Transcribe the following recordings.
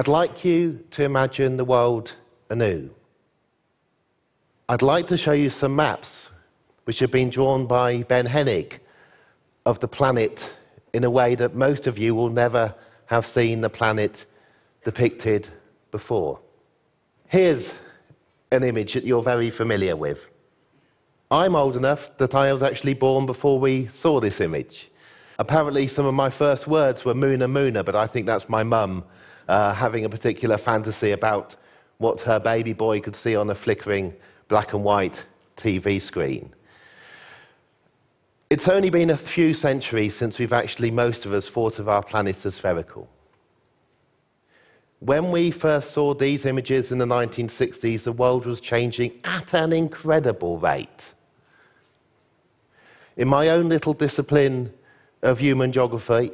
I'd like you to imagine the world anew. I'd like to show you some maps which have been drawn by Ben Hennig of the planet in a way that most of you will never have seen the planet depicted before. Here's an image that you're very familiar with. I'm old enough that I was actually born before we saw this image. Apparently, some of my first words were Moona Moona, but I think that's my mum uh, having a particular fantasy about what her baby boy could see on a flickering black and white TV screen. It's only been a few centuries since we've actually, most of us, thought of our planet as spherical. When we first saw these images in the 1960s, the world was changing at an incredible rate. In my own little discipline of human geography,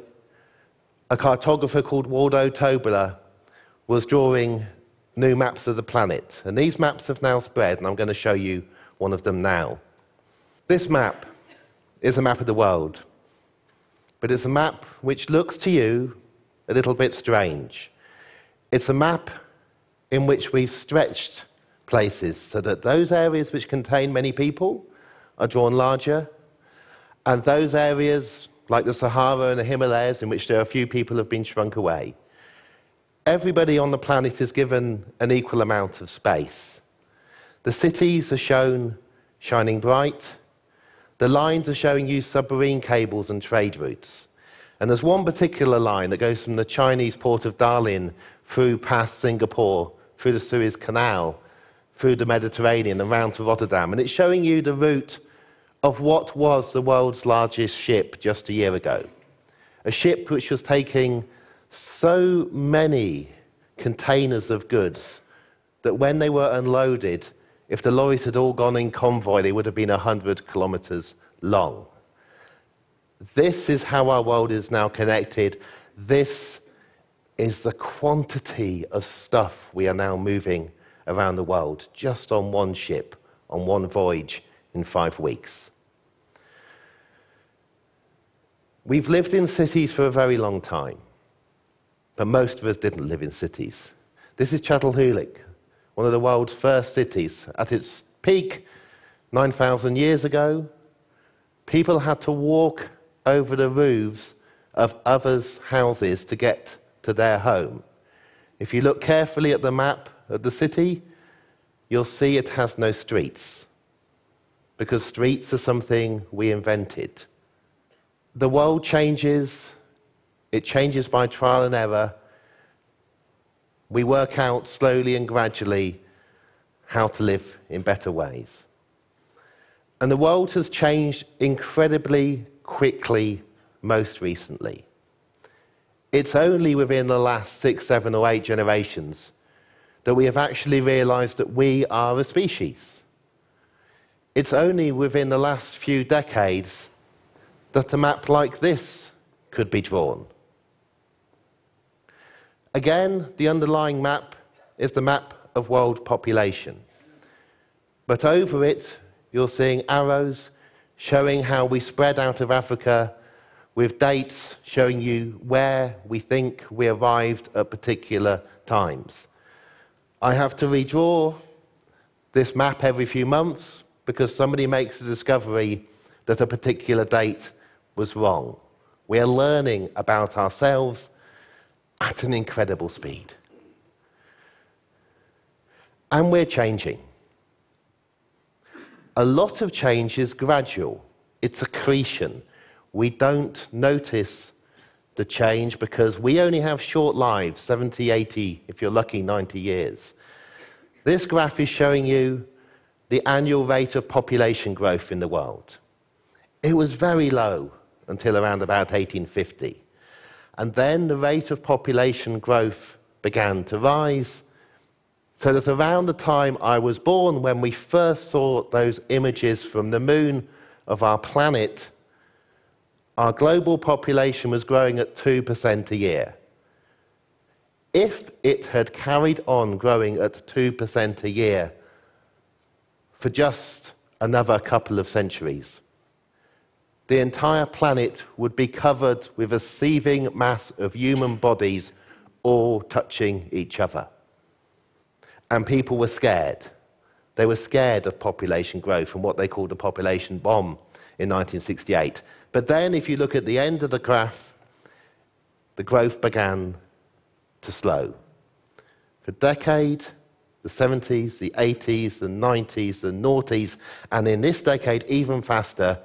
a cartographer called Waldo Tobler was drawing new maps of the planet. And these maps have now spread, and I'm going to show you one of them now. This map is a map of the world, but it's a map which looks to you a little bit strange. It's a map in which we've stretched places so that those areas which contain many people are drawn larger, and those areas, like the Sahara and the Himalayas, in which there are few people, have been shrunk away everybody on the planet is given an equal amount of space. The cities are shown shining bright. The lines are showing you submarine cables and trade routes. And there's one particular line that goes from the Chinese port of Dalian through past Singapore, through the Suez Canal, through the Mediterranean and round to Rotterdam. And it's showing you the route of what was the world's largest ship just a year ago. A ship which was taking so many containers of goods that when they were unloaded, if the lorries had all gone in convoy, they would have been 100 kilometers long. This is how our world is now connected. This is the quantity of stuff we are now moving around the world just on one ship, on one voyage in five weeks. We've lived in cities for a very long time but most of us didn't live in cities. This is Çatalhöyük, one of the world's first cities. At its peak, 9,000 years ago, people had to walk over the roofs of others' houses to get to their home. If you look carefully at the map of the city, you'll see it has no streets, because streets are something we invented. The world changes it changes by trial and error. We work out slowly and gradually how to live in better ways. And the world has changed incredibly quickly most recently. It's only within the last six, seven, or eight generations that we have actually realized that we are a species. It's only within the last few decades that a map like this could be drawn. Again, the underlying map is the map of world population. But over it, you're seeing arrows showing how we spread out of Africa with dates showing you where we think we arrived at particular times. I have to redraw this map every few months because somebody makes a discovery that a particular date was wrong. We are learning about ourselves at an incredible speed. And we're changing. A lot of change is gradual, it's accretion. We don't notice the change because we only have short lives 70, 80, if you're lucky, 90 years. This graph is showing you the annual rate of population growth in the world. It was very low until around about 1850. And then the rate of population growth began to rise. So that around the time I was born, when we first saw those images from the moon of our planet, our global population was growing at 2% a year. If it had carried on growing at 2% a year for just another couple of centuries, the entire planet would be covered with a seething mass of human bodies all touching each other. And people were scared. They were scared of population growth and what they called a population bomb in 1968. But then, if you look at the end of the graph, the growth began to slow. For decades, the 70s, the 80s, the 90s, the noughties, and in this decade, even faster,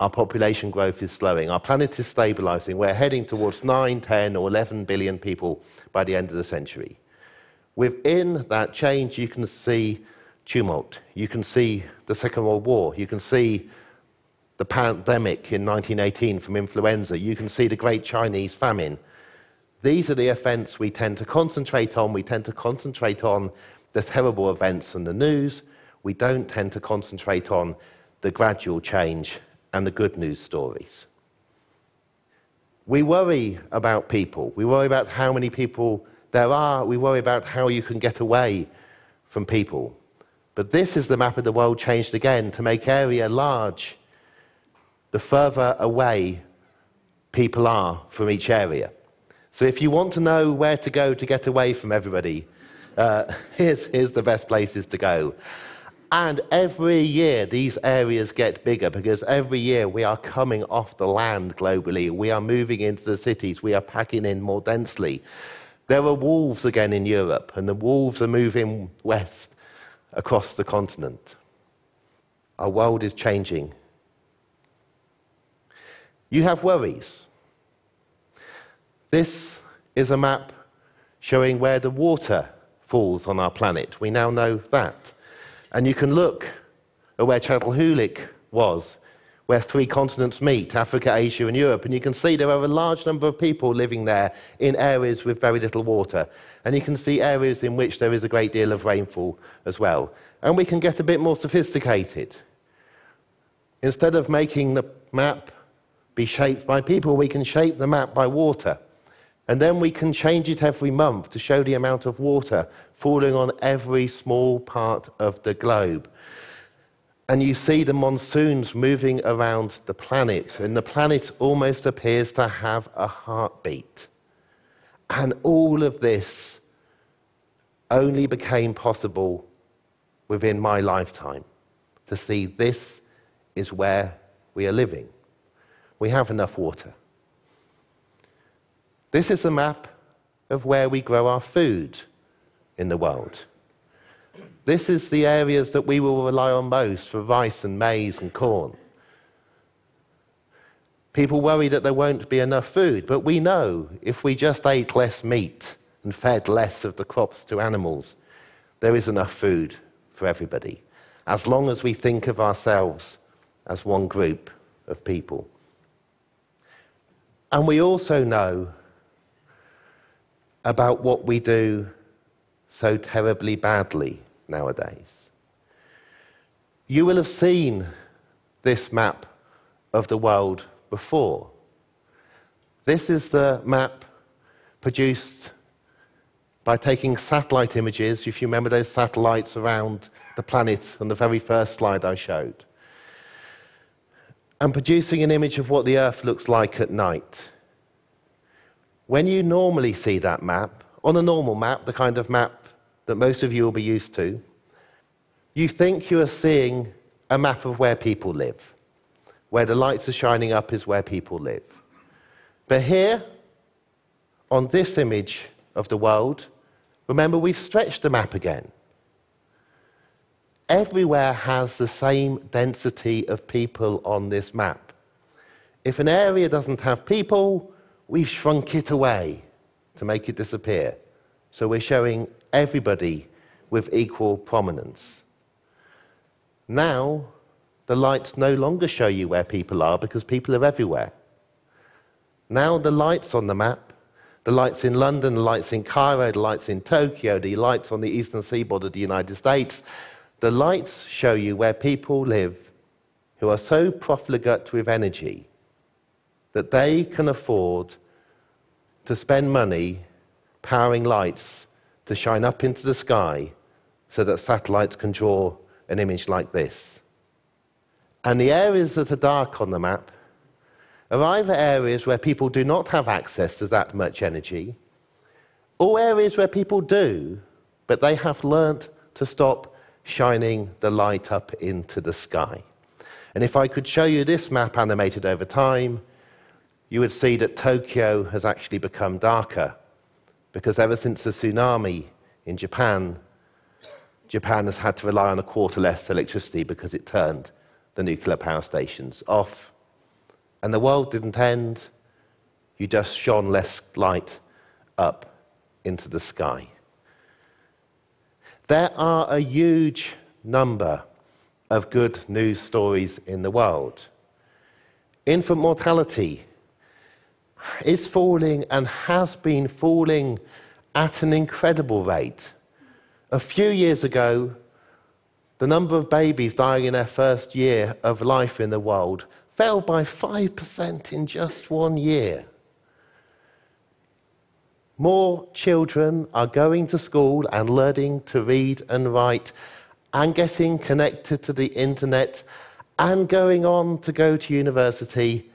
our population growth is slowing. Our planet is stabilizing. We're heading towards 9, 10, or 11 billion people by the end of the century. Within that change, you can see tumult. You can see the Second World War. You can see the pandemic in 1918 from influenza. You can see the Great Chinese Famine. These are the events we tend to concentrate on. We tend to concentrate on the terrible events and the news. We don't tend to concentrate on the gradual change and the good news stories. We worry about people. We worry about how many people there are. We worry about how you can get away from people. But this is the map of the world changed again to make area large the further away people are from each area. So if you want to know where to go to get away from everybody, uh, here's, here's the best places to go. And every year, these areas get bigger because every year we are coming off the land globally. We are moving into the cities. We are packing in more densely. There are wolves again in Europe, and the wolves are moving west across the continent. Our world is changing you have worries. This is a map showing where the water falls on our planet. We now know that. And you can look at where Çatalhöyük was, where three continents meet Africa, Asia, and Europe. And you can see there are a large number of people living there in areas with very little water. And you can see areas in which there is a great deal of rainfall as well. And we can get a bit more sophisticated. Instead of making the map be shaped by people. We can shape the map by water. And then we can change it every month to show the amount of water falling on every small part of the globe. And you see the monsoons moving around the planet, and the planet almost appears to have a heartbeat. And all of this only became possible within my lifetime to see this is where we are living we have enough water. This is a map of where we grow our food in the world. This is the areas that we will rely on most for rice and maize and corn. People worry that there won't be enough food, but we know if we just ate less meat and fed less of the crops to animals, there is enough food for everybody, as long as we think of ourselves as one group of people. And we also know about what we do so terribly badly nowadays. You will have seen this map of the world before. This is the map produced by taking satellite images, if you remember those satellites around the planet on the very first slide I showed and producing an image of what the Earth looks like at night. When you normally see that map, on a normal map, the kind of map that most of you will be used to, you think you are seeing a map of where people live. Where the lights are shining up is where people live. But here, on this image of the world, remember we've stretched the map again everywhere has the same density of people on this map. If an area doesn't have people, we've shrunk it away to make it disappear. So we're showing everybody with equal prominence. Now, the lights no longer show you where people are because people are everywhere. Now, the lights on the map, the lights in London, the lights in Cairo, the lights in Tokyo, the lights on the eastern seaboard of the United States, the lights show you where people live who are so profligate with energy that they can afford to spend money powering lights to shine up into the sky so that satellites can draw an image like this. And the areas that are dark on the map are either areas where people do not have access to that much energy, or areas where people do, but they have learnt to stop shining the light up into the sky. And if I could show you this map animated over time, you would see that Tokyo has actually become darker because ever since the tsunami in Japan, Japan has had to rely on a quarter less electricity because it turned the nuclear power stations off. And the world didn't end, you just shone less light up into the sky. There are a huge number of good news stories in the world. Infant mortality is falling and has been falling at an incredible rate. A few years ago, the number of babies dying in their first year of life in the world fell by 5% in just one year. More children are going to school and learning to read and write and getting connected to the internet and going on to go to university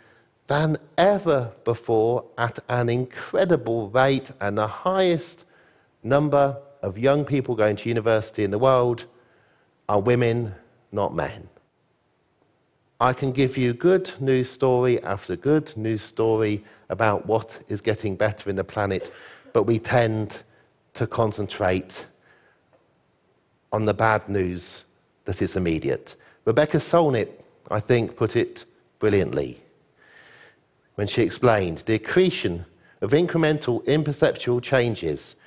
than ever before at an incredible rate and the highest number of young people going to university in the world are women, not men. I can give you good news story after good news story about what is getting better in the planet, but we tend to concentrate on the bad news that is immediate. Rebecca Solnit, I think, put it brilliantly when she explained the accretion of incremental, imperceptual changes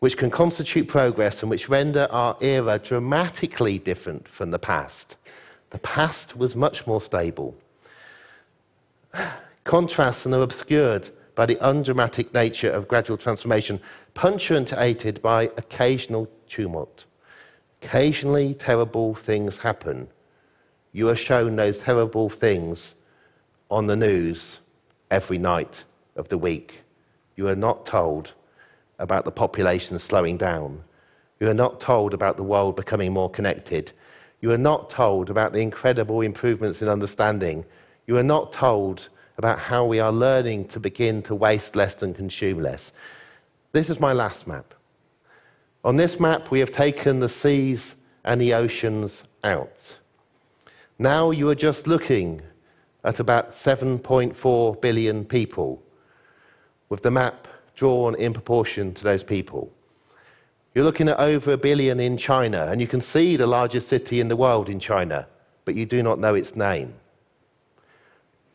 which can constitute progress and which render our era dramatically different from the past. The past was much more stable. Contrasts are obscured by the undramatic nature of gradual transformation, punctuated by occasional tumult. Occasionally, terrible things happen. You are shown those terrible things on the news every night of the week. You are not told about the population slowing down. You are not told about the world becoming more connected. You are not told about the incredible improvements in understanding. You are not told about how we are learning to begin to waste less and consume less. This is my last map. On this map, we have taken the seas and the oceans out. Now you are just looking at about 7.4 billion people, with the map drawn in proportion to those people. You're looking at over a billion in China, and you can see the largest city in the world in China, but you do not know its name.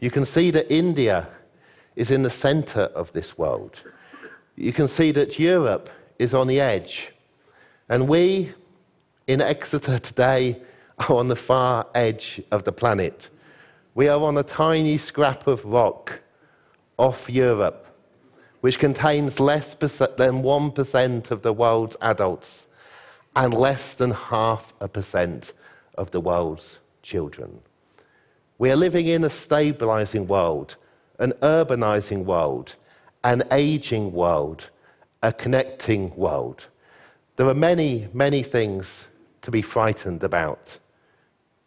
You can see that India is in the center of this world. You can see that Europe is on the edge. And we in Exeter today are on the far edge of the planet. We are on a tiny scrap of rock off Europe which contains less than 1% of the world's adults and less than half a percent of the world's children. We are living in a stabilizing world, an urbanizing world, an aging world, a connecting world. There are many, many things to be frightened about,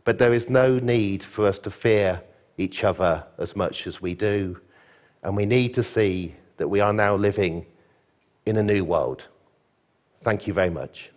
but there is no need for us to fear each other as much as we do, and we need to see that we are now living in a new world. Thank you very much.